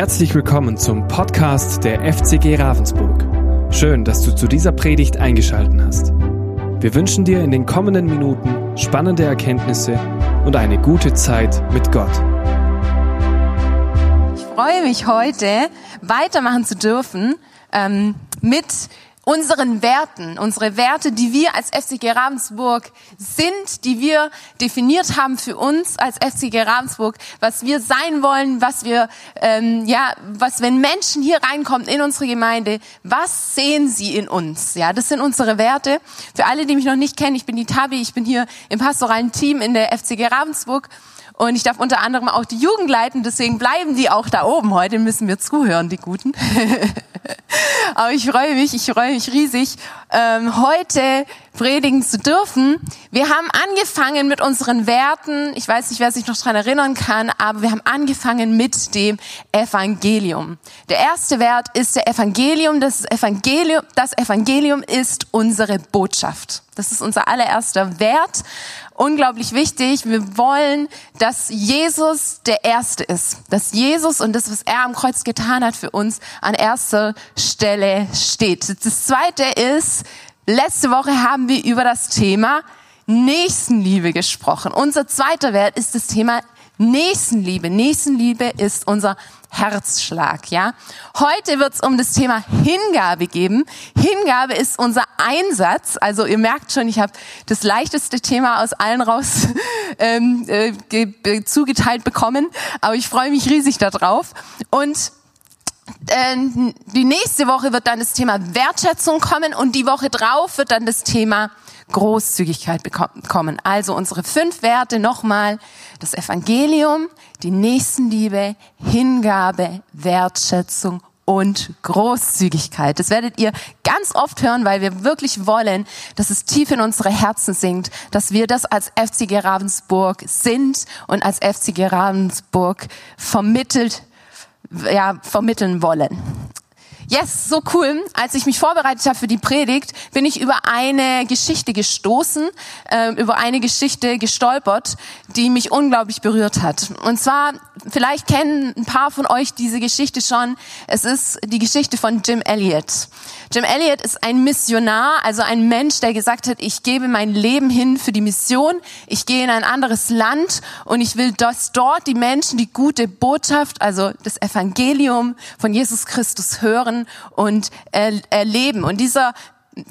Herzlich willkommen zum Podcast der FCG Ravensburg. Schön, dass du zu dieser Predigt eingeschaltet hast. Wir wünschen dir in den kommenden Minuten spannende Erkenntnisse und eine gute Zeit mit Gott. Ich freue mich heute weitermachen zu dürfen ähm, mit unseren Werten, unsere Werte, die wir als FCG Ravensburg sind, die wir definiert haben für uns als FCG Ravensburg, was wir sein wollen, was wir, ähm, ja, was wenn Menschen hier reinkommen in unsere Gemeinde, was sehen sie in uns? Ja, das sind unsere Werte. Für alle, die mich noch nicht kennen, ich bin die Tabi, ich bin hier im pastoralen Team in der FCG Ravensburg. Und ich darf unter anderem auch die Jugend leiten, deswegen bleiben die auch da oben. Heute müssen wir zuhören, die Guten. Aber ich freue mich, ich freue mich riesig, ähm, heute predigen zu dürfen. Wir haben angefangen mit unseren Werten. Ich weiß nicht, wer sich noch daran erinnern kann, aber wir haben angefangen mit dem Evangelium. Der erste Wert ist der Evangelium. Das Evangelium, das Evangelium ist unsere Botschaft. Das ist unser allererster Wert. Unglaublich wichtig. Wir wollen, dass Jesus der Erste ist. Dass Jesus und das, was er am Kreuz getan hat für uns, an erster Stelle steht. Das zweite ist, letzte Woche haben wir über das Thema Nächstenliebe gesprochen. Unser zweiter Wert ist das Thema Nächstenliebe. Nächstenliebe ist unser Herzschlag, ja. Heute wird es um das Thema Hingabe geben. Hingabe ist unser Einsatz. Also ihr merkt schon, ich habe das leichteste Thema aus allen raus ähm, äh, zugeteilt bekommen. Aber ich freue mich riesig darauf. Und die nächste Woche wird dann das Thema Wertschätzung kommen und die Woche drauf wird dann das Thema Großzügigkeit bekommen. Also unsere fünf Werte nochmal. Das Evangelium, die Nächstenliebe, Hingabe, Wertschätzung und Großzügigkeit. Das werdet ihr ganz oft hören, weil wir wirklich wollen, dass es tief in unsere Herzen sinkt, dass wir das als FCG Ravensburg sind und als FCG Ravensburg vermittelt, ja, vermitteln wollen. Yes, so cool. Als ich mich vorbereitet habe für die Predigt, bin ich über eine Geschichte gestoßen, äh, über eine Geschichte gestolpert, die mich unglaublich berührt hat. Und zwar, vielleicht kennen ein paar von euch diese Geschichte schon. Es ist die Geschichte von Jim Elliot. Jim Elliot ist ein Missionar, also ein Mensch, der gesagt hat, ich gebe mein Leben hin für die Mission, ich gehe in ein anderes Land und ich will, dass dort die Menschen die gute Botschaft, also das Evangelium von Jesus Christus hören und erleben. Und dieser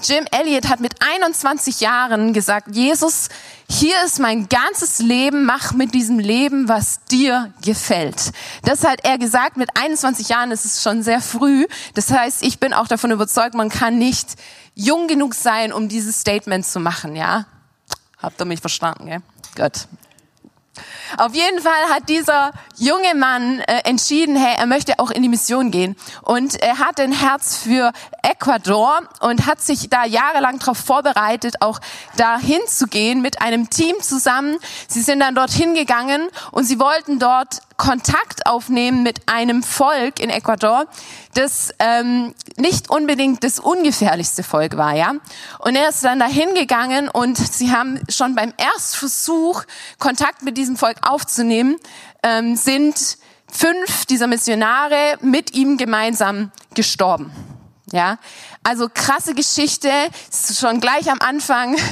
Jim Elliot hat mit 21 Jahren gesagt, Jesus, hier ist mein ganzes Leben, mach mit diesem Leben, was dir gefällt. Das hat er gesagt, mit 21 Jahren ist es schon sehr früh. Das heißt, ich bin auch davon überzeugt, man kann nicht jung genug sein, um dieses Statement zu machen, ja? Habt ihr mich verstanden, gell? Gut. Auf jeden Fall hat dieser junge Mann äh, entschieden, hey, er möchte auch in die Mission gehen. Und er hat ein Herz für Ecuador und hat sich da jahrelang darauf vorbereitet, auch dahin zu gehen mit einem Team zusammen. Sie sind dann dorthin gegangen und sie wollten dort Kontakt aufnehmen mit einem Volk in Ecuador, das ähm, nicht unbedingt das ungefährlichste Volk war, ja. Und er ist dann dahin gegangen und sie haben schon beim Erstversuch Kontakt mit diesem Volk aufzunehmen, ähm, sind fünf dieser Missionare mit ihm gemeinsam gestorben. Ja, also krasse Geschichte, schon gleich am Anfang.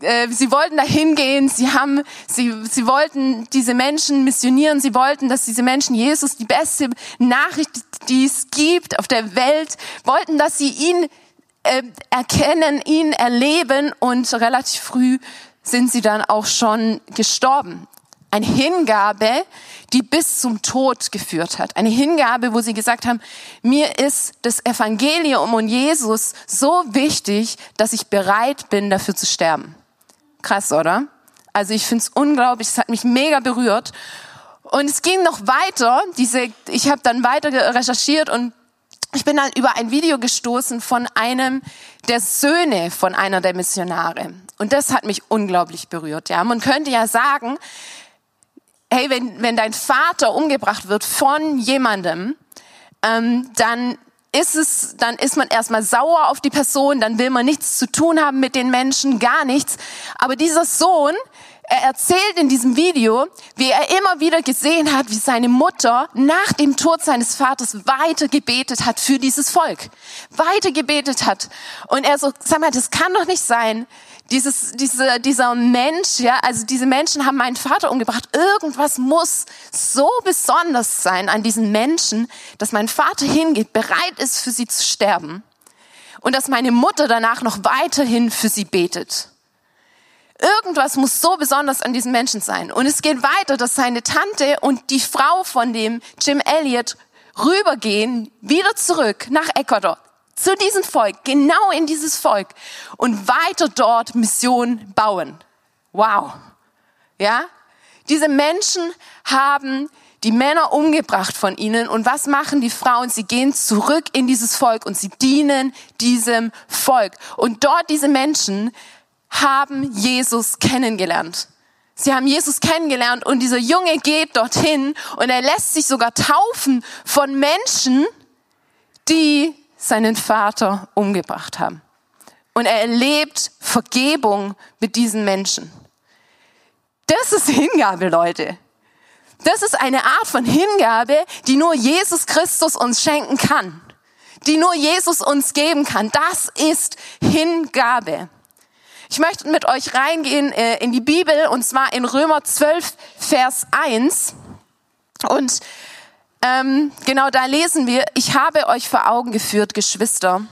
Äh, sie wollten da hingehen, sie haben, sie, sie wollten diese Menschen missionieren, sie wollten, dass diese Menschen Jesus die beste Nachricht, die es gibt auf der Welt, wollten, dass sie ihn äh, erkennen, ihn erleben und relativ früh sind sie dann auch schon gestorben eine Hingabe, die bis zum Tod geführt hat. Eine Hingabe, wo sie gesagt haben, mir ist das Evangelium und Jesus so wichtig, dass ich bereit bin, dafür zu sterben. Krass, oder? Also ich finde es unglaublich, es hat mich mega berührt. Und es ging noch weiter. Diese, ich habe dann weiter recherchiert und ich bin dann über ein Video gestoßen von einem der Söhne von einer der Missionare. Und das hat mich unglaublich berührt. Ja, man könnte ja sagen, hey, wenn, wenn dein Vater umgebracht wird von jemandem, ähm, dann ist es, dann ist man erstmal sauer auf die Person, dann will man nichts zu tun haben mit den Menschen, gar nichts. Aber dieser Sohn, er erzählt in diesem Video, wie er immer wieder gesehen hat, wie seine Mutter nach dem Tod seines Vaters weiter gebetet hat für dieses Volk. Weiter gebetet hat. Und er so, sag mal, das kann doch nicht sein. Dieses, diese, dieser Mensch, ja, also diese Menschen haben meinen Vater umgebracht. Irgendwas muss so besonders sein an diesen Menschen, dass mein Vater hingeht, bereit ist, für sie zu sterben. Und dass meine Mutter danach noch weiterhin für sie betet. Irgendwas muss so besonders an diesem Menschen sein. Und es geht weiter, dass seine Tante und die Frau von dem Jim Elliot rübergehen, wieder zurück nach Ecuador, zu diesem Volk, genau in dieses Volk und weiter dort Mission bauen. Wow. Ja? Diese Menschen haben die Männer umgebracht von ihnen und was machen die Frauen? Sie gehen zurück in dieses Volk und sie dienen diesem Volk. Und dort diese Menschen haben Jesus kennengelernt. Sie haben Jesus kennengelernt und dieser Junge geht dorthin und er lässt sich sogar taufen von Menschen, die seinen Vater umgebracht haben. Und er erlebt Vergebung mit diesen Menschen. Das ist Hingabe, Leute. Das ist eine Art von Hingabe, die nur Jesus Christus uns schenken kann. Die nur Jesus uns geben kann. Das ist Hingabe. Ich möchte mit euch reingehen äh, in die Bibel und zwar in Römer 12, Vers 1. Und ähm, genau da lesen wir, ich habe euch vor Augen geführt, Geschwister,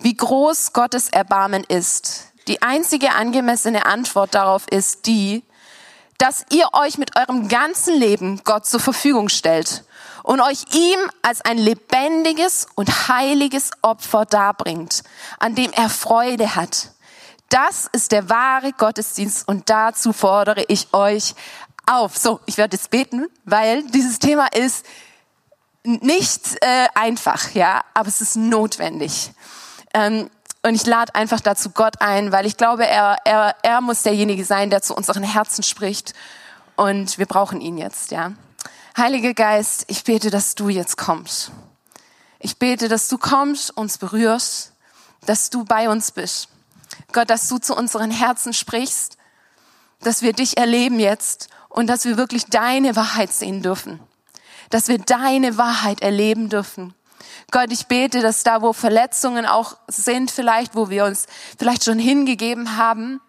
wie groß Gottes Erbarmen ist. Die einzige angemessene Antwort darauf ist die, dass ihr euch mit eurem ganzen Leben Gott zur Verfügung stellt und euch ihm als ein lebendiges und heiliges Opfer darbringt, an dem er Freude hat. Das ist der wahre Gottesdienst und dazu fordere ich euch auf. So, ich werde jetzt beten, weil dieses Thema ist nicht äh, einfach, ja, aber es ist notwendig. Ähm, und ich lade einfach dazu Gott ein, weil ich glaube, er, er, er muss derjenige sein, der zu unseren Herzen spricht. Und wir brauchen ihn jetzt, ja. Heiliger Geist, ich bete, dass du jetzt kommst. Ich bete, dass du kommst, uns berührst, dass du bei uns bist. Gott, dass du zu unseren Herzen sprichst, dass wir dich erleben jetzt und dass wir wirklich deine Wahrheit sehen dürfen. Dass wir deine Wahrheit erleben dürfen. Gott, ich bete, dass da, wo Verletzungen auch sind, vielleicht, wo wir uns vielleicht schon hingegeben haben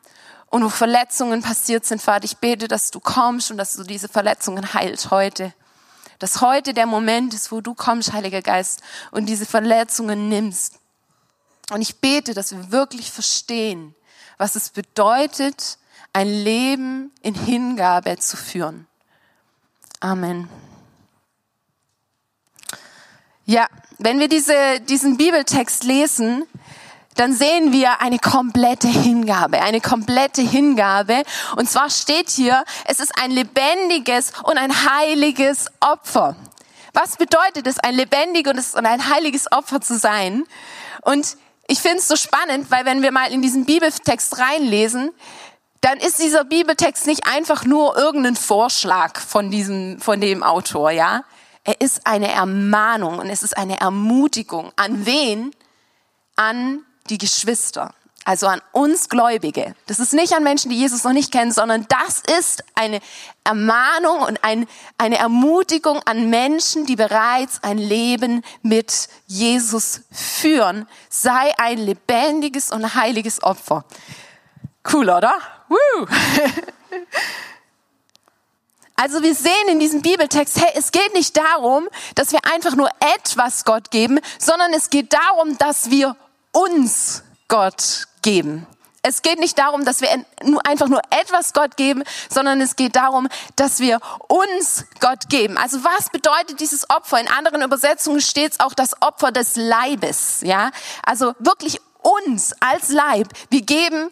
und wo Verletzungen passiert sind, Vater, ich bete, dass du kommst und dass du diese Verletzungen heilst heute. Dass heute der Moment ist, wo du kommst, Heiliger Geist, und diese Verletzungen nimmst und ich bete, dass wir wirklich verstehen, was es bedeutet, ein Leben in Hingabe zu führen. Amen. Ja, wenn wir diese, diesen Bibeltext lesen, dann sehen wir eine komplette Hingabe, eine komplette Hingabe. Und zwar steht hier, es ist ein lebendiges und ein heiliges Opfer. Was bedeutet es, ein lebendiges und ein heiliges Opfer zu sein? Und ich finde es so spannend, weil wenn wir mal in diesen Bibeltext reinlesen, dann ist dieser Bibeltext nicht einfach nur irgendein Vorschlag von diesem, von dem Autor, ja. Er ist eine Ermahnung und es ist eine Ermutigung. An wen? An die Geschwister also an uns Gläubige. Das ist nicht an Menschen, die Jesus noch nicht kennen, sondern das ist eine Ermahnung und ein, eine Ermutigung an Menschen, die bereits ein Leben mit Jesus führen. Sei ein lebendiges und heiliges Opfer. Cool, oder? Woo! Also wir sehen in diesem Bibeltext, hey, es geht nicht darum, dass wir einfach nur etwas Gott geben, sondern es geht darum, dass wir uns Gott geben. Es geht nicht darum, dass wir einfach nur etwas Gott geben, sondern es geht darum, dass wir uns Gott geben. Also was bedeutet dieses Opfer? In anderen Übersetzungen steht es auch das Opfer des Leibes. Ja, also wirklich uns als Leib. Wir geben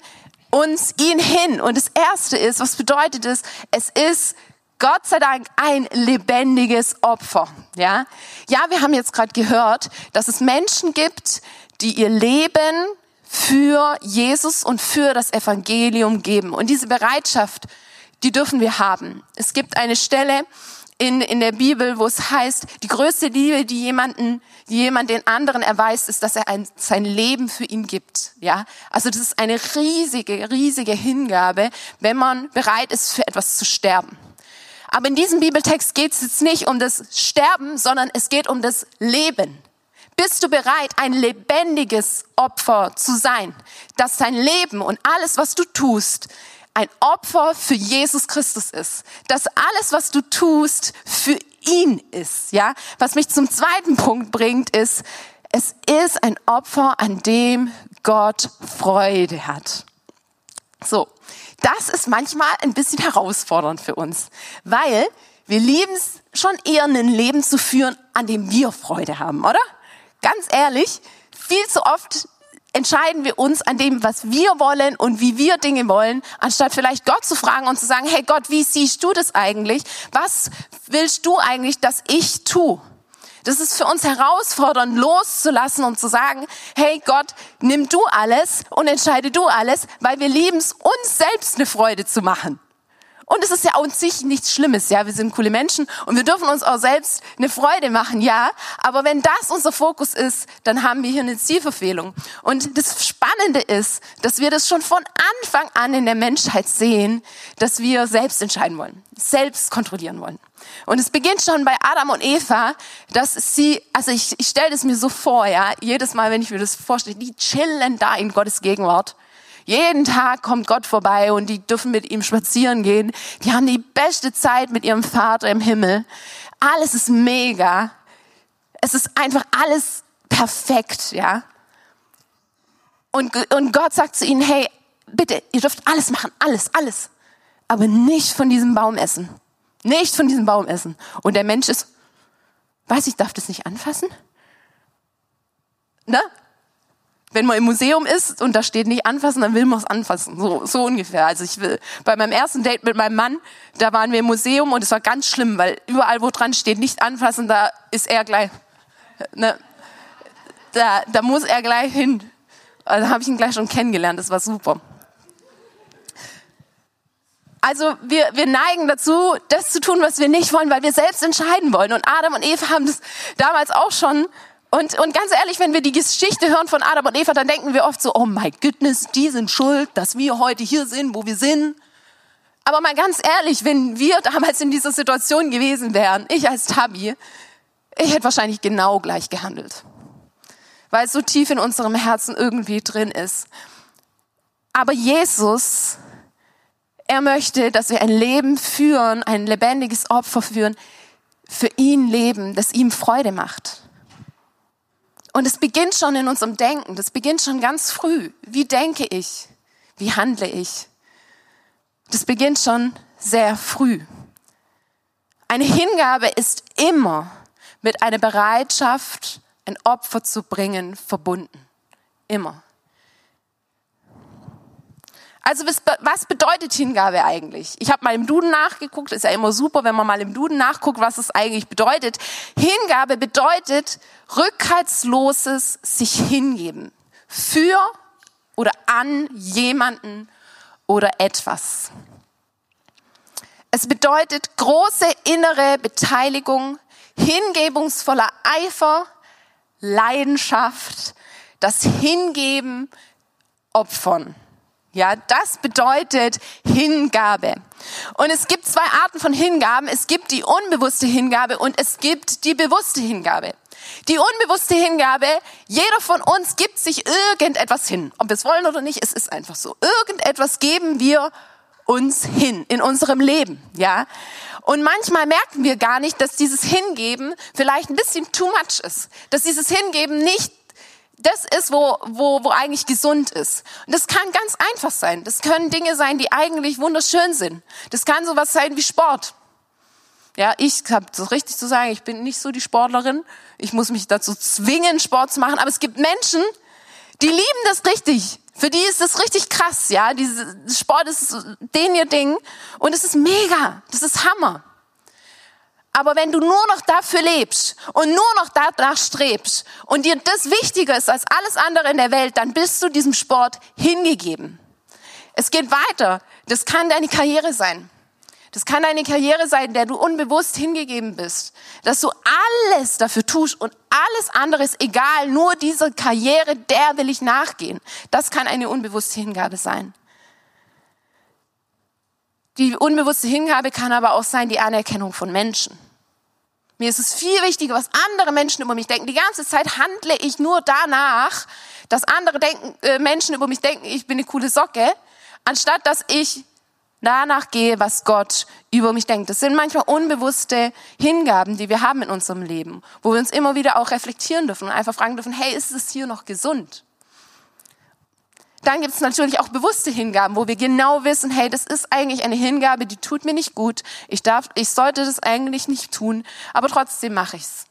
uns ihn hin. Und das Erste ist, was bedeutet es? Es ist Gott sei Dank ein lebendiges Opfer. Ja, ja, wir haben jetzt gerade gehört, dass es Menschen gibt, die ihr Leben für Jesus und für das Evangelium geben. Und diese Bereitschaft, die dürfen wir haben. Es gibt eine Stelle in, in der Bibel, wo es heißt, die größte Liebe, die jemanden, die jemand den anderen erweist, ist, dass er ein, sein Leben für ihn gibt. Ja, also das ist eine riesige, riesige Hingabe, wenn man bereit ist, für etwas zu sterben. Aber in diesem Bibeltext geht es jetzt nicht um das Sterben, sondern es geht um das Leben. Bist du bereit, ein lebendiges Opfer zu sein, dass dein Leben und alles, was du tust, ein Opfer für Jesus Christus ist. Dass alles, was du tust, für ihn ist. Ja, was mich zum zweiten Punkt bringt, ist, es ist ein Opfer, an dem Gott Freude hat. So, das ist manchmal ein bisschen herausfordernd für uns, weil wir lieben es schon eher ein Leben zu führen, an dem wir Freude haben, oder? Ganz ehrlich, viel zu oft entscheiden wir uns an dem, was wir wollen und wie wir Dinge wollen, anstatt vielleicht Gott zu fragen und zu sagen, hey Gott, wie siehst du das eigentlich? Was willst du eigentlich, dass ich tue? Das ist für uns herausfordernd, loszulassen und zu sagen, hey Gott, nimm du alles und entscheide du alles, weil wir lieben es, uns selbst eine Freude zu machen. Und es ist ja an sich nichts Schlimmes, ja. Wir sind coole Menschen und wir dürfen uns auch selbst eine Freude machen, ja. Aber wenn das unser Fokus ist, dann haben wir hier eine Zielverfehlung. Und das Spannende ist, dass wir das schon von Anfang an in der Menschheit sehen, dass wir selbst entscheiden wollen, selbst kontrollieren wollen. Und es beginnt schon bei Adam und Eva, dass sie, also ich, ich stelle es mir so vor, ja, jedes Mal, wenn ich mir das vorstelle, die chillen da in Gottes Gegenwart jeden Tag kommt Gott vorbei und die dürfen mit ihm spazieren gehen. Die haben die beste Zeit mit ihrem Vater im Himmel. Alles ist mega. Es ist einfach alles perfekt, ja. Und, und Gott sagt zu ihnen, hey, bitte, ihr dürft alles machen, alles, alles. Aber nicht von diesem Baum essen. Nicht von diesem Baum essen. Und der Mensch ist, weiß ich, darf das nicht anfassen? Ne? wenn man im Museum ist und da steht nicht anfassen, dann will man es anfassen. So, so ungefähr. Also ich will, bei meinem ersten Date mit meinem Mann, da waren wir im Museum und es war ganz schlimm, weil überall, wo dran steht, nicht anfassen, da ist er gleich, ne, da, da muss er gleich hin. Also habe ich ihn gleich schon kennengelernt, das war super. Also wir, wir neigen dazu, das zu tun, was wir nicht wollen, weil wir selbst entscheiden wollen. Und Adam und Eva haben das damals auch schon und, und ganz ehrlich, wenn wir die Geschichte hören von Adam und Eva, dann denken wir oft so, oh my goodness, die sind schuld, dass wir heute hier sind, wo wir sind. Aber mal ganz ehrlich, wenn wir damals in dieser Situation gewesen wären, ich als Tabi, ich hätte wahrscheinlich genau gleich gehandelt. Weil es so tief in unserem Herzen irgendwie drin ist. Aber Jesus, er möchte, dass wir ein Leben führen, ein lebendiges Opfer führen, für ihn leben, das ihm Freude macht. Und es beginnt schon in unserem Denken, das beginnt schon ganz früh. Wie denke ich? Wie handle ich? Das beginnt schon sehr früh. Eine Hingabe ist immer mit einer Bereitschaft, ein Opfer zu bringen, verbunden. Immer. Also was bedeutet Hingabe eigentlich? Ich habe mal im Duden nachgeguckt, ist ja immer super, wenn man mal im Duden nachguckt, was es eigentlich bedeutet. Hingabe bedeutet rückhaltsloses sich hingeben für oder an jemanden oder etwas. Es bedeutet große innere Beteiligung, hingebungsvoller Eifer, Leidenschaft, das Hingeben, Opfern. Ja, das bedeutet Hingabe. Und es gibt zwei Arten von Hingaben. Es gibt die unbewusste Hingabe und es gibt die bewusste Hingabe. Die unbewusste Hingabe, jeder von uns gibt sich irgendetwas hin. Ob wir es wollen oder nicht, es ist einfach so. Irgendetwas geben wir uns hin in unserem Leben, ja. Und manchmal merken wir gar nicht, dass dieses Hingeben vielleicht ein bisschen too much ist. Dass dieses Hingeben nicht das ist, wo, wo, wo eigentlich gesund ist. Und das kann ganz einfach sein. Das können Dinge sein, die eigentlich wunderschön sind. Das kann sowas sein wie Sport. Ja, ich habe so richtig zu sagen, ich bin nicht so die Sportlerin. Ich muss mich dazu zwingen, Sport zu machen. Aber es gibt Menschen, die lieben das richtig. Für die ist das richtig krass, ja. Diese Sport ist den ihr Ding. Und es ist mega. Das ist Hammer. Aber wenn du nur noch dafür lebst und nur noch danach strebst und dir das wichtiger ist als alles andere in der Welt, dann bist du diesem Sport hingegeben. Es geht weiter. Das kann deine Karriere sein. Das kann deine Karriere sein, der du unbewusst hingegeben bist. Dass du alles dafür tust und alles andere ist egal, nur diese Karriere, der will ich nachgehen. Das kann eine unbewusste Hingabe sein. Die unbewusste Hingabe kann aber auch sein die Anerkennung von Menschen. Mir ist es viel wichtiger, was andere Menschen über mich denken. Die ganze Zeit handle ich nur danach, dass andere denken, äh, Menschen über mich denken, ich bin eine coole Socke, anstatt dass ich danach gehe, was Gott über mich denkt. Das sind manchmal unbewusste Hingaben, die wir haben in unserem Leben, wo wir uns immer wieder auch reflektieren dürfen und einfach fragen dürfen, hey, ist es hier noch gesund? Dann gibt es natürlich auch bewusste Hingaben, wo wir genau wissen, hey, das ist eigentlich eine Hingabe, die tut mir nicht gut. Ich darf, ich sollte das eigentlich nicht tun, aber trotzdem mache ich's.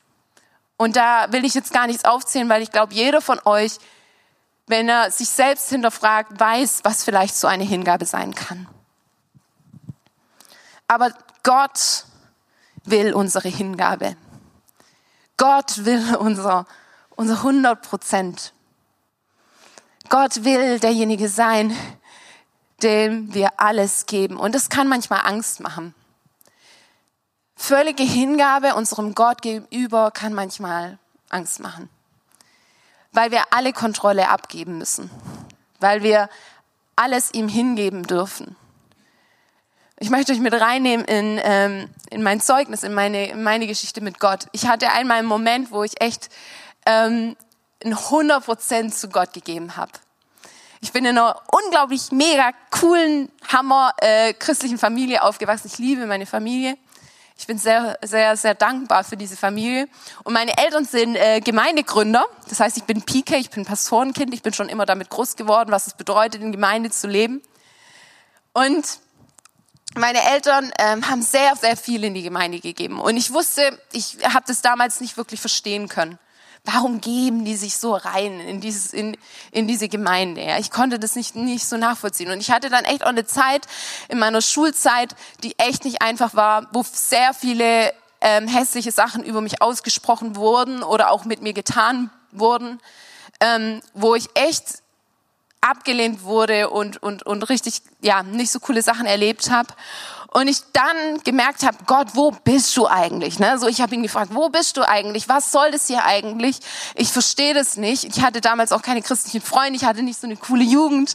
Und da will ich jetzt gar nichts aufzählen, weil ich glaube, jeder von euch, wenn er sich selbst hinterfragt, weiß, was vielleicht so eine Hingabe sein kann. Aber Gott will unsere Hingabe. Gott will unser, unser 100 Prozent. Gott will derjenige sein, dem wir alles geben. Und das kann manchmal Angst machen. Völlige Hingabe unserem Gott gegenüber kann manchmal Angst machen. Weil wir alle Kontrolle abgeben müssen. Weil wir alles ihm hingeben dürfen. Ich möchte euch mit reinnehmen in, ähm, in mein Zeugnis, in meine, in meine Geschichte mit Gott. Ich hatte einmal einen Moment, wo ich echt ähm, 100 Prozent zu Gott gegeben habe. Ich bin in einer unglaublich mega coolen, hammer äh, christlichen Familie aufgewachsen. Ich liebe meine Familie. Ich bin sehr, sehr, sehr dankbar für diese Familie. Und meine Eltern sind äh, Gemeindegründer. Das heißt, ich bin PK, ich bin Pastorenkind. Ich bin schon immer damit groß geworden, was es bedeutet, in Gemeinde zu leben. Und meine Eltern ähm, haben sehr, sehr viel in die Gemeinde gegeben. Und ich wusste, ich habe das damals nicht wirklich verstehen können. Warum geben die sich so rein in, dieses, in, in diese Gemeinde? Ja? Ich konnte das nicht, nicht so nachvollziehen. Und ich hatte dann echt auch eine Zeit in meiner Schulzeit, die echt nicht einfach war, wo sehr viele ähm, hässliche Sachen über mich ausgesprochen wurden oder auch mit mir getan wurden, ähm, wo ich echt abgelehnt wurde und, und, und richtig ja nicht so coole Sachen erlebt habe und ich dann gemerkt habe, Gott, wo bist du eigentlich? Ne? So, ich habe ihn gefragt, wo bist du eigentlich? Was soll das hier eigentlich? Ich verstehe das nicht. Ich hatte damals auch keine christlichen Freunde, ich hatte nicht so eine coole Jugend,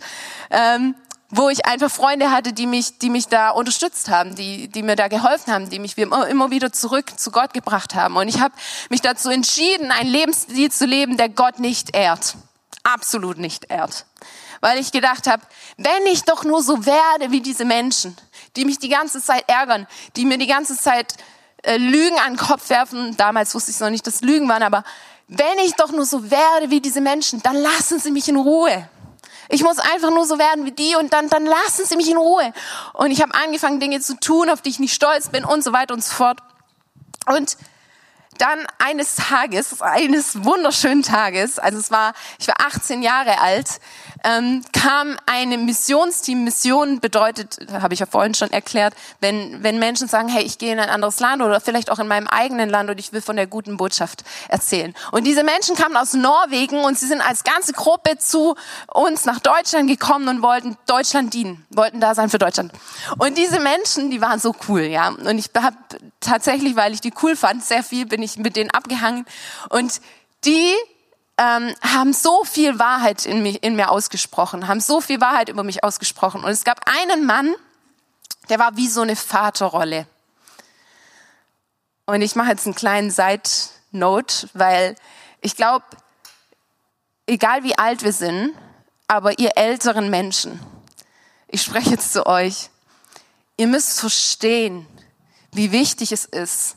ähm, wo ich einfach Freunde hatte, die mich, die mich da unterstützt haben, die, die mir da geholfen haben, die mich immer wieder zurück zu Gott gebracht haben. Und ich habe mich dazu entschieden, einen Lebensstil zu leben, der Gott nicht ehrt, absolut nicht ehrt, weil ich gedacht habe, wenn ich doch nur so werde wie diese Menschen die mich die ganze Zeit ärgern, die mir die ganze Zeit äh, Lügen an den Kopf werfen. Damals wusste ich noch nicht, dass Lügen waren, aber wenn ich doch nur so werde wie diese Menschen, dann lassen sie mich in Ruhe. Ich muss einfach nur so werden wie die und dann, dann lassen sie mich in Ruhe. Und ich habe angefangen, Dinge zu tun, auf die ich nicht stolz bin und so weiter und so fort. Und dann eines Tages, eines wunderschönen Tages, also es war, ich war 18 Jahre alt, ähm, kam ein Missionsteam. Mission bedeutet, habe ich ja vorhin schon erklärt, wenn, wenn Menschen sagen, hey, ich gehe in ein anderes Land oder vielleicht auch in meinem eigenen Land und ich will von der guten Botschaft erzählen. Und diese Menschen kamen aus Norwegen und sie sind als ganze Gruppe zu uns nach Deutschland gekommen und wollten Deutschland dienen, wollten da sein für Deutschland. Und diese Menschen, die waren so cool, ja. Und ich habe tatsächlich, weil ich die cool fand, sehr viel bin ich mit denen abgehangen. Und die ähm, haben so viel Wahrheit in, mich, in mir ausgesprochen, haben so viel Wahrheit über mich ausgesprochen. Und es gab einen Mann, der war wie so eine Vaterrolle. Und ich mache jetzt einen kleinen Side-Note, weil ich glaube, egal wie alt wir sind, aber ihr älteren Menschen, ich spreche jetzt zu euch, ihr müsst verstehen, wie wichtig es ist,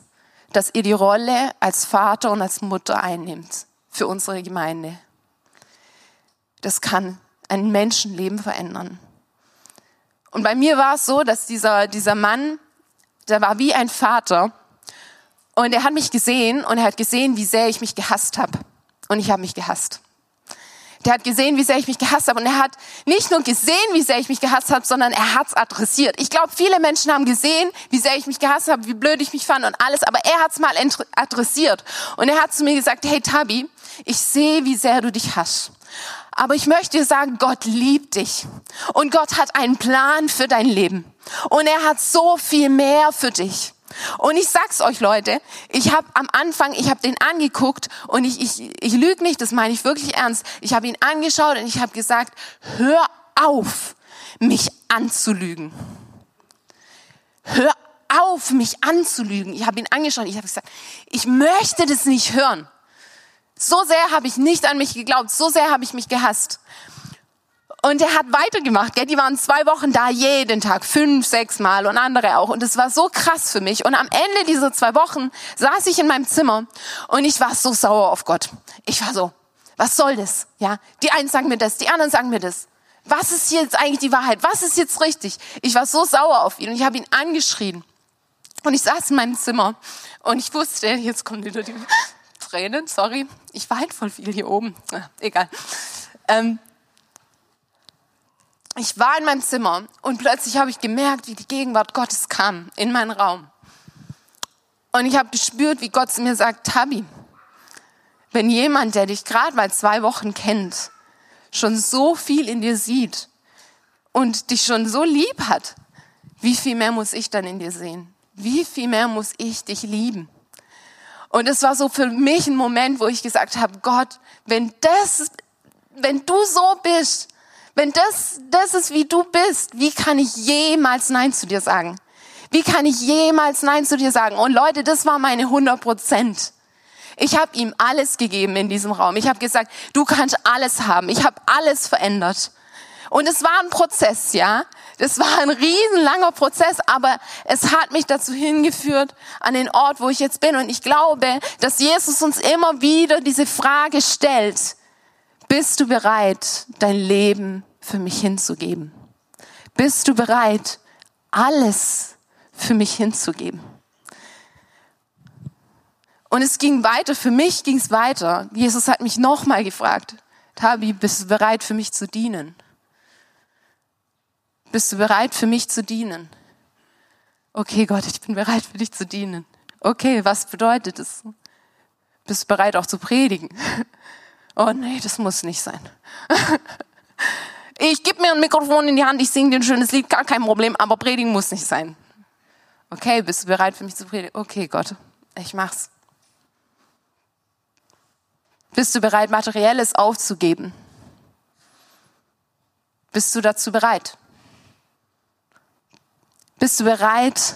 dass ihr die Rolle als Vater und als Mutter einnimmt für unsere Gemeinde. Das kann ein Menschenleben verändern. Und bei mir war es so, dass dieser, dieser Mann, der war wie ein Vater und er hat mich gesehen und er hat gesehen, wie sehr ich mich gehasst habe. Und ich habe mich gehasst. Der hat gesehen, wie sehr ich mich gehasst habe. Und er hat nicht nur gesehen, wie sehr ich mich gehasst habe, sondern er hat es adressiert. Ich glaube, viele Menschen haben gesehen, wie sehr ich mich gehasst habe, wie blöd ich mich fand und alles. Aber er hat es mal adressiert. Und er hat zu mir gesagt, hey Tabi, ich sehe, wie sehr du dich hasst. Aber ich möchte dir sagen, Gott liebt dich. Und Gott hat einen Plan für dein Leben. Und er hat so viel mehr für dich. Und ich sag's euch, Leute, ich habe am Anfang, ich habe den angeguckt und ich, ich, ich lüge nicht, das meine ich wirklich ernst. Ich habe ihn angeschaut und ich habe gesagt, hör auf, mich anzulügen. Hör auf, mich anzulügen. Ich habe ihn angeschaut, ich habe gesagt, ich möchte das nicht hören. So sehr habe ich nicht an mich geglaubt, so sehr habe ich mich gehasst. Und er hat weitergemacht. Gell? Die waren zwei Wochen da, jeden Tag, fünf, sechs Mal und andere auch. Und es war so krass für mich. Und am Ende dieser zwei Wochen saß ich in meinem Zimmer und ich war so sauer auf Gott. Ich war so, was soll das? Ja, die einen sagen mir das, die anderen sagen mir das. Was ist jetzt eigentlich die Wahrheit? Was ist jetzt richtig? Ich war so sauer auf ihn und ich habe ihn angeschrien. Und ich saß in meinem Zimmer und ich wusste, jetzt kommen wieder die Tränen, sorry, ich weine voll viel hier oben. egal. Ähm, ich war in meinem Zimmer und plötzlich habe ich gemerkt, wie die Gegenwart Gottes kam in meinen Raum. Und ich habe gespürt, wie Gott zu mir sagt, Tabi, wenn jemand, der dich gerade mal zwei Wochen kennt, schon so viel in dir sieht und dich schon so lieb hat, wie viel mehr muss ich dann in dir sehen? Wie viel mehr muss ich dich lieben? Und es war so für mich ein Moment, wo ich gesagt habe, Gott, wenn das, wenn du so bist, wenn das, das ist, wie du bist, wie kann ich jemals Nein zu dir sagen? Wie kann ich jemals Nein zu dir sagen? Und Leute, das war meine 100 Prozent. Ich habe ihm alles gegeben in diesem Raum. Ich habe gesagt, du kannst alles haben. Ich habe alles verändert. Und es war ein Prozess, ja. Das war ein riesenlanger Prozess, aber es hat mich dazu hingeführt an den Ort, wo ich jetzt bin. Und ich glaube, dass Jesus uns immer wieder diese Frage stellt bist du bereit, dein Leben für mich hinzugeben? Bist du bereit, alles für mich hinzugeben? Und es ging weiter, für mich ging es weiter. Jesus hat mich nochmal gefragt, Tabi, bist du bereit für mich zu dienen? Bist du bereit für mich zu dienen? Okay, Gott, ich bin bereit für dich zu dienen. Okay, was bedeutet es? Bist du bereit auch zu predigen? Oh nee, das muss nicht sein. Ich gebe mir ein Mikrofon in die Hand, ich singe dir ein schönes Lied, gar kein Problem, aber predigen muss nicht sein. Okay, bist du bereit für mich zu predigen? Okay, Gott, ich mach's. Bist du bereit, Materielles aufzugeben? Bist du dazu bereit? Bist du bereit,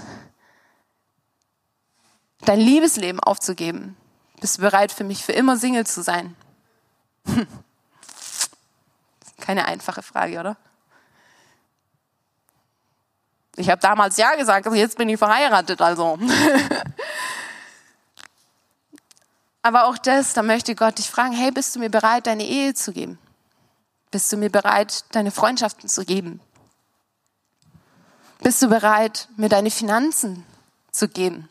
dein Liebesleben aufzugeben? Bist du bereit, für mich für immer Single zu sein? Keine einfache Frage, oder? Ich habe damals ja gesagt, also jetzt bin ich verheiratet, also. Aber auch das, da möchte Gott dich fragen, hey, bist du mir bereit, deine Ehe zu geben? Bist du mir bereit, deine Freundschaften zu geben? Bist du bereit, mir deine Finanzen zu geben?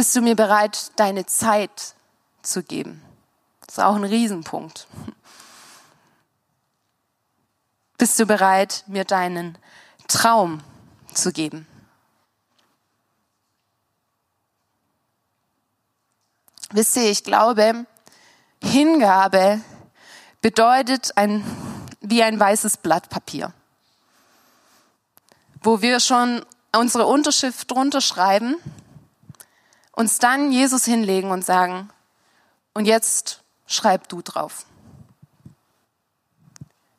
Bist du mir bereit, deine Zeit zu geben? Das ist auch ein Riesenpunkt. Bist du bereit, mir deinen Traum zu geben? Wisst ihr, ich glaube, Hingabe bedeutet ein, wie ein weißes Blatt Papier, wo wir schon unsere Unterschrift drunter schreiben uns dann Jesus hinlegen und sagen, und jetzt schreib du drauf.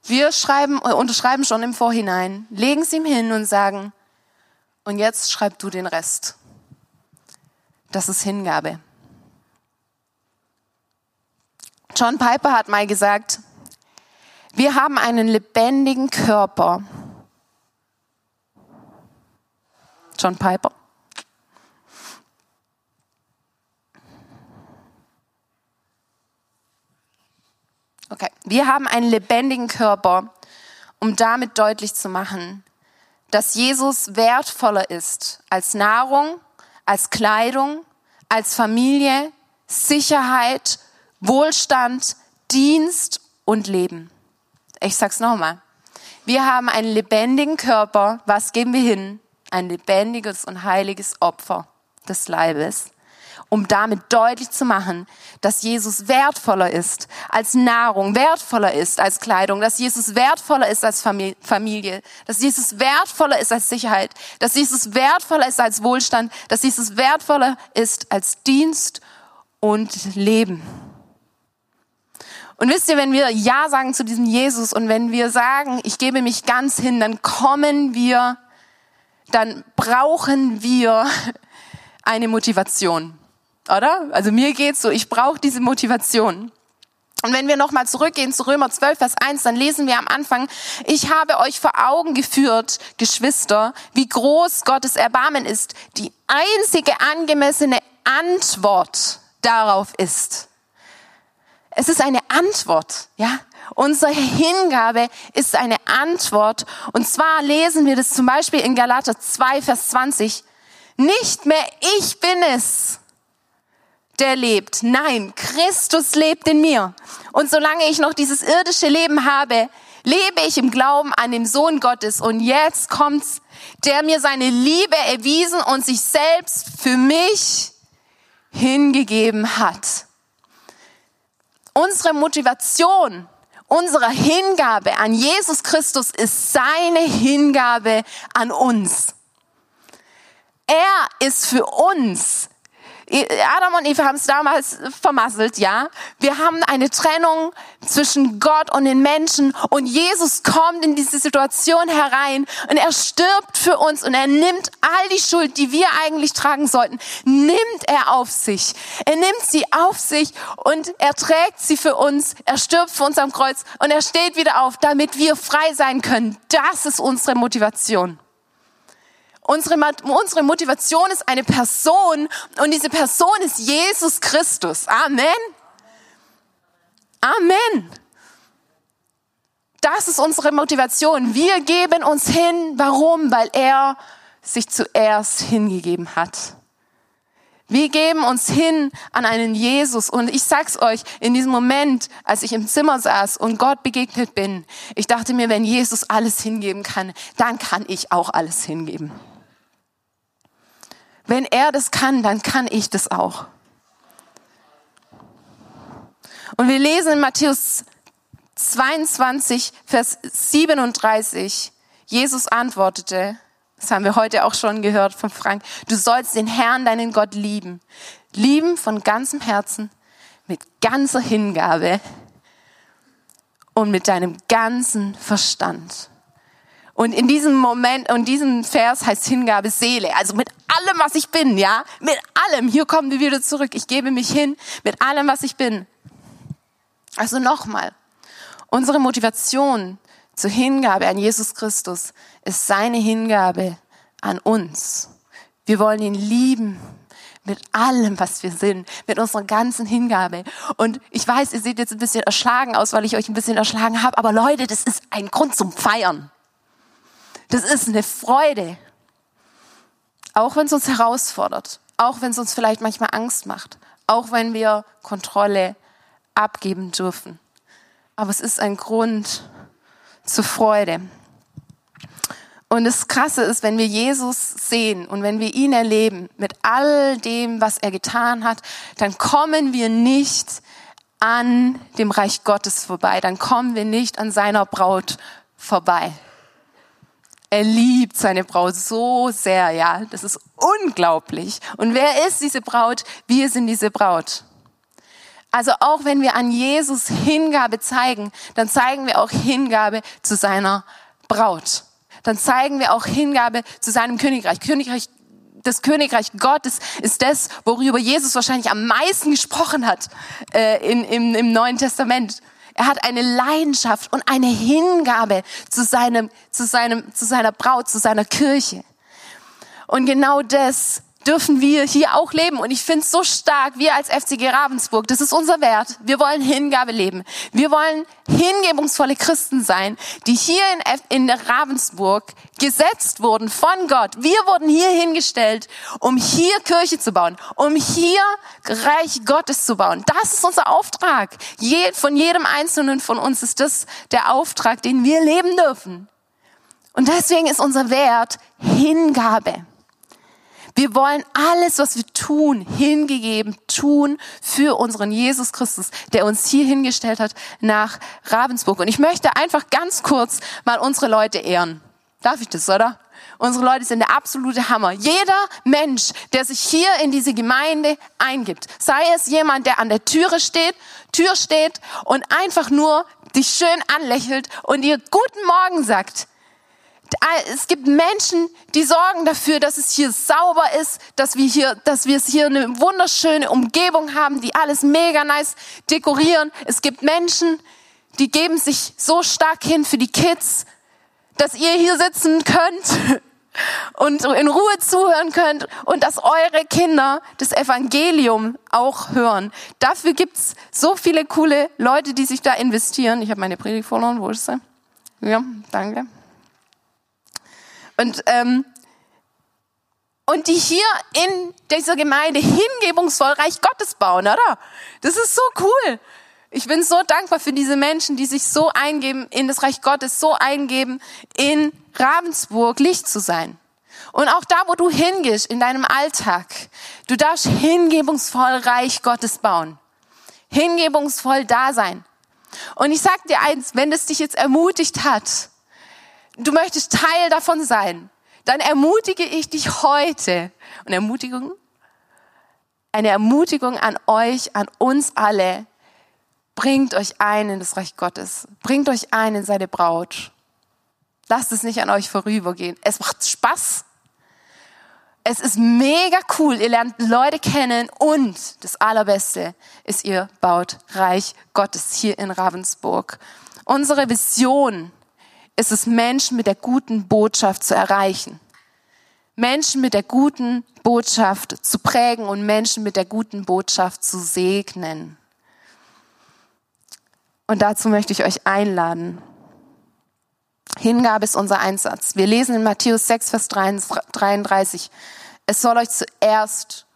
Wir schreiben, äh, unterschreiben schon im Vorhinein, legen es ihm hin und sagen, und jetzt schreib du den Rest. Das ist Hingabe. John Piper hat mal gesagt, wir haben einen lebendigen Körper. John Piper. Okay. Wir haben einen lebendigen Körper, um damit deutlich zu machen, dass Jesus wertvoller ist als Nahrung, als Kleidung, als Familie, Sicherheit, Wohlstand, Dienst und Leben. Ich sag's nochmal. Wir haben einen lebendigen Körper. Was geben wir hin? Ein lebendiges und heiliges Opfer des Leibes. Um damit deutlich zu machen, dass Jesus wertvoller ist als Nahrung, wertvoller ist als Kleidung, dass Jesus wertvoller ist als Familie, dass Jesus wertvoller ist als Sicherheit, dass Jesus wertvoller ist als Wohlstand, dass Jesus wertvoller ist als Dienst und Leben. Und wisst ihr, wenn wir Ja sagen zu diesem Jesus und wenn wir sagen, ich gebe mich ganz hin, dann kommen wir, dann brauchen wir eine Motivation, oder? Also mir geht's so, ich brauche diese Motivation. Und wenn wir nochmal zurückgehen zu Römer 12, Vers 1, dann lesen wir am Anfang, ich habe euch vor Augen geführt, Geschwister, wie groß Gottes Erbarmen ist. Die einzige angemessene Antwort darauf ist, es ist eine Antwort, ja. Unsere Hingabe ist eine Antwort. Und zwar lesen wir das zum Beispiel in Galater 2, Vers 20. Nicht mehr ich bin es, der lebt. Nein, Christus lebt in mir. Und solange ich noch dieses irdische Leben habe, lebe ich im Glauben an den Sohn Gottes. Und jetzt kommt's, der mir seine Liebe erwiesen und sich selbst für mich hingegeben hat. Unsere Motivation, unsere Hingabe an Jesus Christus ist seine Hingabe an uns. Er ist für uns Adam und Eva haben es damals vermasselt, ja. Wir haben eine Trennung zwischen Gott und den Menschen und Jesus kommt in diese Situation herein und er stirbt für uns und er nimmt all die Schuld, die wir eigentlich tragen sollten, nimmt er auf sich. Er nimmt sie auf sich und er trägt sie für uns. Er stirbt für uns am Kreuz und er steht wieder auf, damit wir frei sein können. Das ist unsere Motivation. Unsere, unsere Motivation ist eine Person und diese Person ist Jesus Christus. Amen. Amen. Das ist unsere Motivation. Wir geben uns hin. Warum? Weil er sich zuerst hingegeben hat. Wir geben uns hin an einen Jesus. Und ich sag's euch, in diesem Moment, als ich im Zimmer saß und Gott begegnet bin, ich dachte mir, wenn Jesus alles hingeben kann, dann kann ich auch alles hingeben. Wenn er das kann, dann kann ich das auch. Und wir lesen in Matthäus 22, Vers 37, Jesus antwortete, das haben wir heute auch schon gehört von Frank, du sollst den Herrn, deinen Gott lieben. Lieben von ganzem Herzen, mit ganzer Hingabe und mit deinem ganzen Verstand. Und in diesem Moment und diesem Vers heißt Hingabe Seele. Also mit allem, was ich bin, ja? Mit allem. Hier kommen wir wieder zurück. Ich gebe mich hin mit allem, was ich bin. Also nochmal. Unsere Motivation zur Hingabe an Jesus Christus ist seine Hingabe an uns. Wir wollen ihn lieben mit allem, was wir sind, mit unserer ganzen Hingabe. Und ich weiß, ihr seht jetzt ein bisschen erschlagen aus, weil ich euch ein bisschen erschlagen habe, aber Leute, das ist ein Grund zum Feiern. Das ist eine Freude. Auch wenn es uns herausfordert, auch wenn es uns vielleicht manchmal Angst macht, auch wenn wir Kontrolle abgeben dürfen. Aber es ist ein Grund zur Freude. Und das Krasse ist, wenn wir Jesus sehen und wenn wir ihn erleben mit all dem, was er getan hat, dann kommen wir nicht an dem Reich Gottes vorbei, dann kommen wir nicht an seiner Braut vorbei. Er liebt seine Braut so sehr, ja. Das ist unglaublich. Und wer ist diese Braut? Wir sind diese Braut. Also auch wenn wir an Jesus Hingabe zeigen, dann zeigen wir auch Hingabe zu seiner Braut. Dann zeigen wir auch Hingabe zu seinem Königreich. Königreich das Königreich Gottes ist das, worüber Jesus wahrscheinlich am meisten gesprochen hat äh, in, im, im Neuen Testament. Er hat eine Leidenschaft und eine Hingabe zu seinem, zu seinem, zu seiner Braut, zu seiner Kirche. Und genau das dürfen wir hier auch leben. Und ich finde es so stark, wir als FCG Ravensburg, das ist unser Wert. Wir wollen Hingabe leben. Wir wollen hingebungsvolle Christen sein, die hier in, in Ravensburg gesetzt wurden von Gott. Wir wurden hier hingestellt, um hier Kirche zu bauen, um hier Reich Gottes zu bauen. Das ist unser Auftrag. Je, von jedem Einzelnen von uns ist das der Auftrag, den wir leben dürfen. Und deswegen ist unser Wert Hingabe. Wir wollen alles, was wir tun, hingegeben tun für unseren Jesus Christus, der uns hier hingestellt hat nach Ravensburg. Und ich möchte einfach ganz kurz mal unsere Leute ehren. Darf ich das, oder? Unsere Leute sind der absolute Hammer. Jeder Mensch, der sich hier in diese Gemeinde eingibt, sei es jemand, der an der Türe steht, Tür steht und einfach nur dich schön anlächelt und dir guten Morgen sagt, es gibt Menschen, die sorgen dafür, dass es hier sauber ist, dass wir hier, dass wir es hier eine wunderschöne Umgebung haben, die alles mega nice dekorieren. Es gibt Menschen, die geben sich so stark hin für die Kids, dass ihr hier sitzen könnt und in Ruhe zuhören könnt und dass eure Kinder das Evangelium auch hören. Dafür gibt's so viele coole Leute, die sich da investieren. Ich habe meine Predigt verloren, wo ist sie? Ja, danke. Und, ähm, und die hier in dieser Gemeinde hingebungsvoll Reich Gottes bauen, oder? Das ist so cool. Ich bin so dankbar für diese Menschen, die sich so eingeben in das Reich Gottes, so eingeben, in Ravensburg Licht zu sein. Und auch da, wo du hingehst in deinem Alltag, du darfst hingebungsvoll Reich Gottes bauen. Hingebungsvoll da sein. Und ich sag dir eins, wenn es dich jetzt ermutigt hat, du möchtest Teil davon sein, dann ermutige ich dich heute. Und Ermutigung? Eine Ermutigung an euch, an uns alle. Bringt euch ein in das Reich Gottes. Bringt euch ein in seine Braut. Lasst es nicht an euch vorübergehen. Es macht Spaß. Es ist mega cool. Ihr lernt Leute kennen und das Allerbeste ist, ihr baut Reich Gottes hier in Ravensburg. Unsere Vision ist es, Menschen mit der guten Botschaft zu erreichen. Menschen mit der guten Botschaft zu prägen und Menschen mit der guten Botschaft zu segnen. Und dazu möchte ich euch einladen. Hingabe ist unser Einsatz. Wir lesen in Matthäus 6, Vers 33. Es soll euch zuerst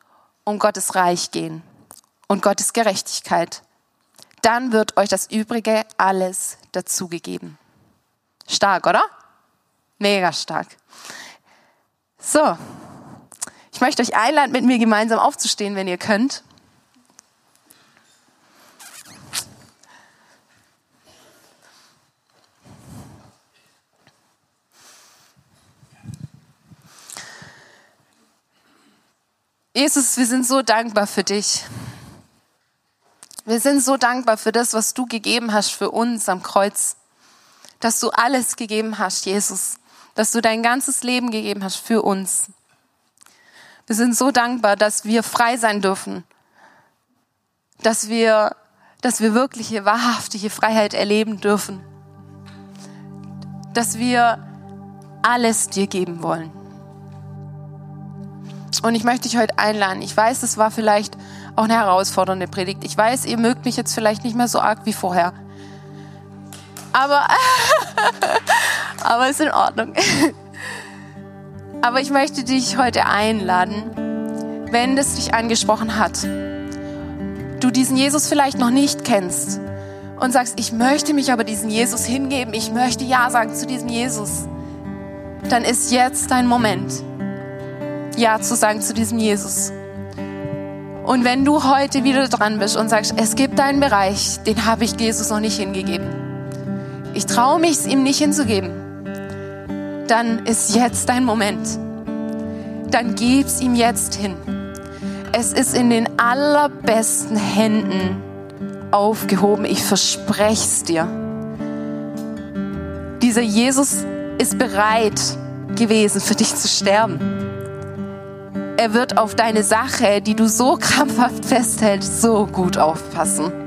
um Gottes Reich gehen und Gottes Gerechtigkeit. Dann wird euch das Übrige alles dazugegeben. Stark, oder? Mega stark. So, ich möchte euch einladen, mit mir gemeinsam aufzustehen, wenn ihr könnt. Jesus, wir sind so dankbar für dich. Wir sind so dankbar für das, was du gegeben hast für uns am Kreuz dass du alles gegeben hast, Jesus, dass du dein ganzes Leben gegeben hast für uns. Wir sind so dankbar, dass wir frei sein dürfen, dass wir, dass wir wirkliche, wahrhaftige Freiheit erleben dürfen, dass wir alles dir geben wollen. Und ich möchte dich heute einladen. Ich weiß, es war vielleicht auch eine herausfordernde Predigt. Ich weiß, ihr mögt mich jetzt vielleicht nicht mehr so arg wie vorher. Aber, aber ist in Ordnung. Aber ich möchte dich heute einladen, wenn es dich angesprochen hat, du diesen Jesus vielleicht noch nicht kennst und sagst, ich möchte mich aber diesen Jesus hingeben, ich möchte Ja sagen zu diesem Jesus, dann ist jetzt dein Moment, Ja zu sagen zu diesem Jesus. Und wenn du heute wieder dran bist und sagst, es gibt einen Bereich, den habe ich Jesus noch nicht hingegeben, ich traue mich, es ihm nicht hinzugeben, dann ist jetzt dein Moment. Dann gib's ihm jetzt hin. Es ist in den allerbesten Händen aufgehoben. Ich verspreche es dir. Dieser Jesus ist bereit gewesen, für dich zu sterben. Er wird auf deine Sache, die du so krampfhaft festhältst, so gut aufpassen.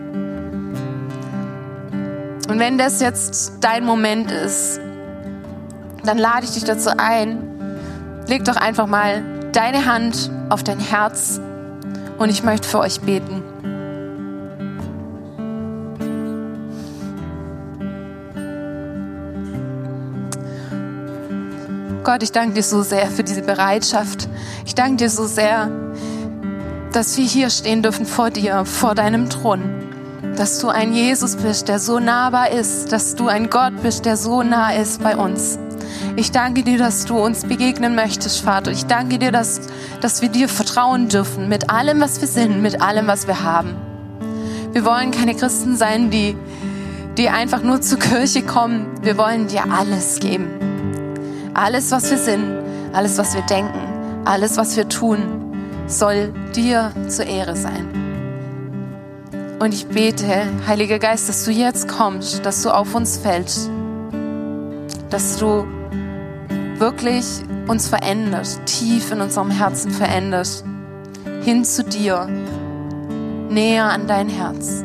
Und wenn das jetzt dein Moment ist, dann lade ich dich dazu ein, leg doch einfach mal deine Hand auf dein Herz und ich möchte für euch beten. Gott, ich danke dir so sehr für diese Bereitschaft. Ich danke dir so sehr, dass wir hier stehen dürfen vor dir, vor deinem Thron dass du ein Jesus bist, der so nahbar ist, dass du ein Gott bist, der so nah ist bei uns. Ich danke dir, dass du uns begegnen möchtest, Vater. Ich danke dir, dass dass wir dir vertrauen dürfen mit allem, was wir sind, mit allem, was wir haben. Wir wollen keine Christen sein, die, die einfach nur zur Kirche kommen. Wir wollen dir alles geben. Alles, was wir sind, alles, was wir denken, alles, was wir tun, soll dir zur Ehre sein. Und ich bete, Heiliger Geist, dass du jetzt kommst, dass du auf uns fällst, dass du wirklich uns veränderst, tief in unserem Herzen veränderst, hin zu dir, näher an dein Herz.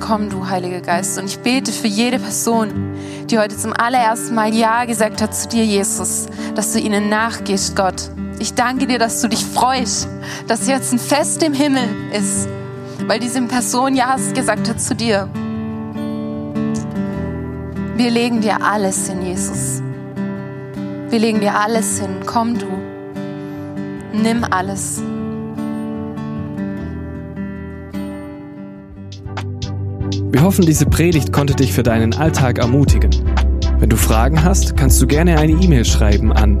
Komm, du Heiliger Geist. Und ich bete für jede Person, die heute zum allerersten Mal Ja gesagt hat zu dir, Jesus, dass du ihnen nachgehst, Gott. Ich danke dir, dass du dich freust, dass jetzt ein Fest im Himmel ist, weil diese Person Ja gesagt hat zu dir. Wir legen dir alles hin, Jesus. Wir legen dir alles hin. Komm du. Nimm alles. Wir hoffen, diese Predigt konnte dich für deinen Alltag ermutigen. Wenn du Fragen hast, kannst du gerne eine E-Mail schreiben an